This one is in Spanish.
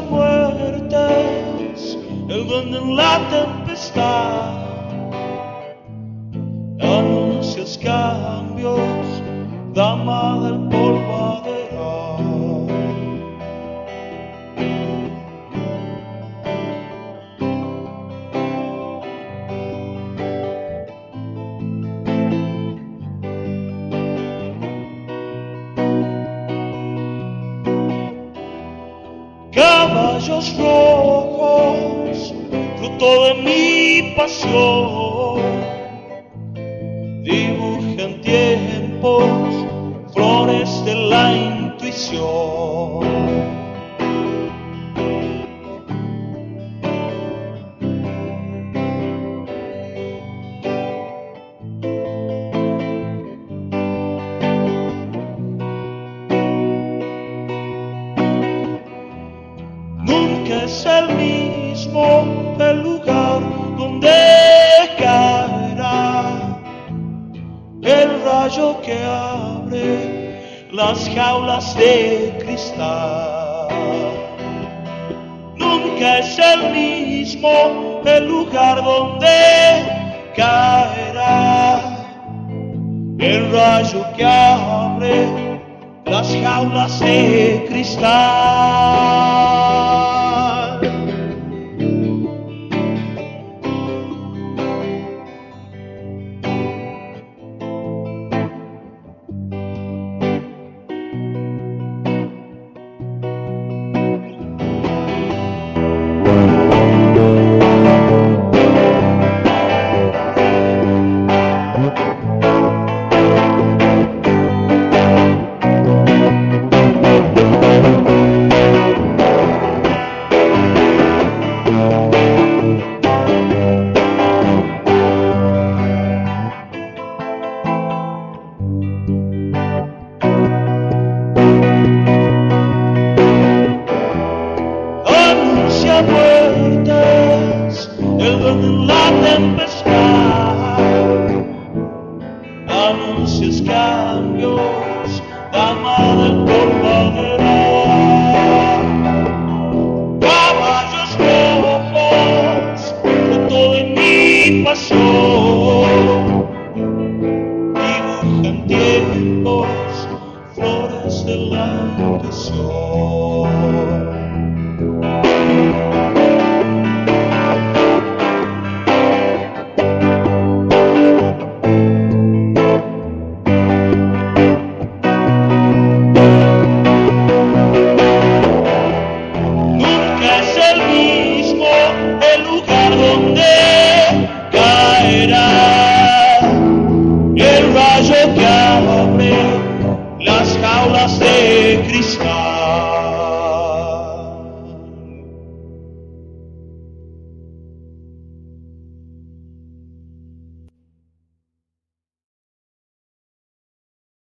anuncia muertes, el duende en la tempestad, anuncias cambios, dama del polvadero. Caballos rojos, fruto de mi pasión. Dibujan tiempos, rayo que abre las jaulas de cristal. Nunca es el mismo el lugar donde caerá el rayo que abre las jaulas de cristal. En la tempestad, anuncias cambios, dama del polvadero. Caballos rojos, fruto de mi pasión, dibujan tiempos, flores de la ilusión. viagem que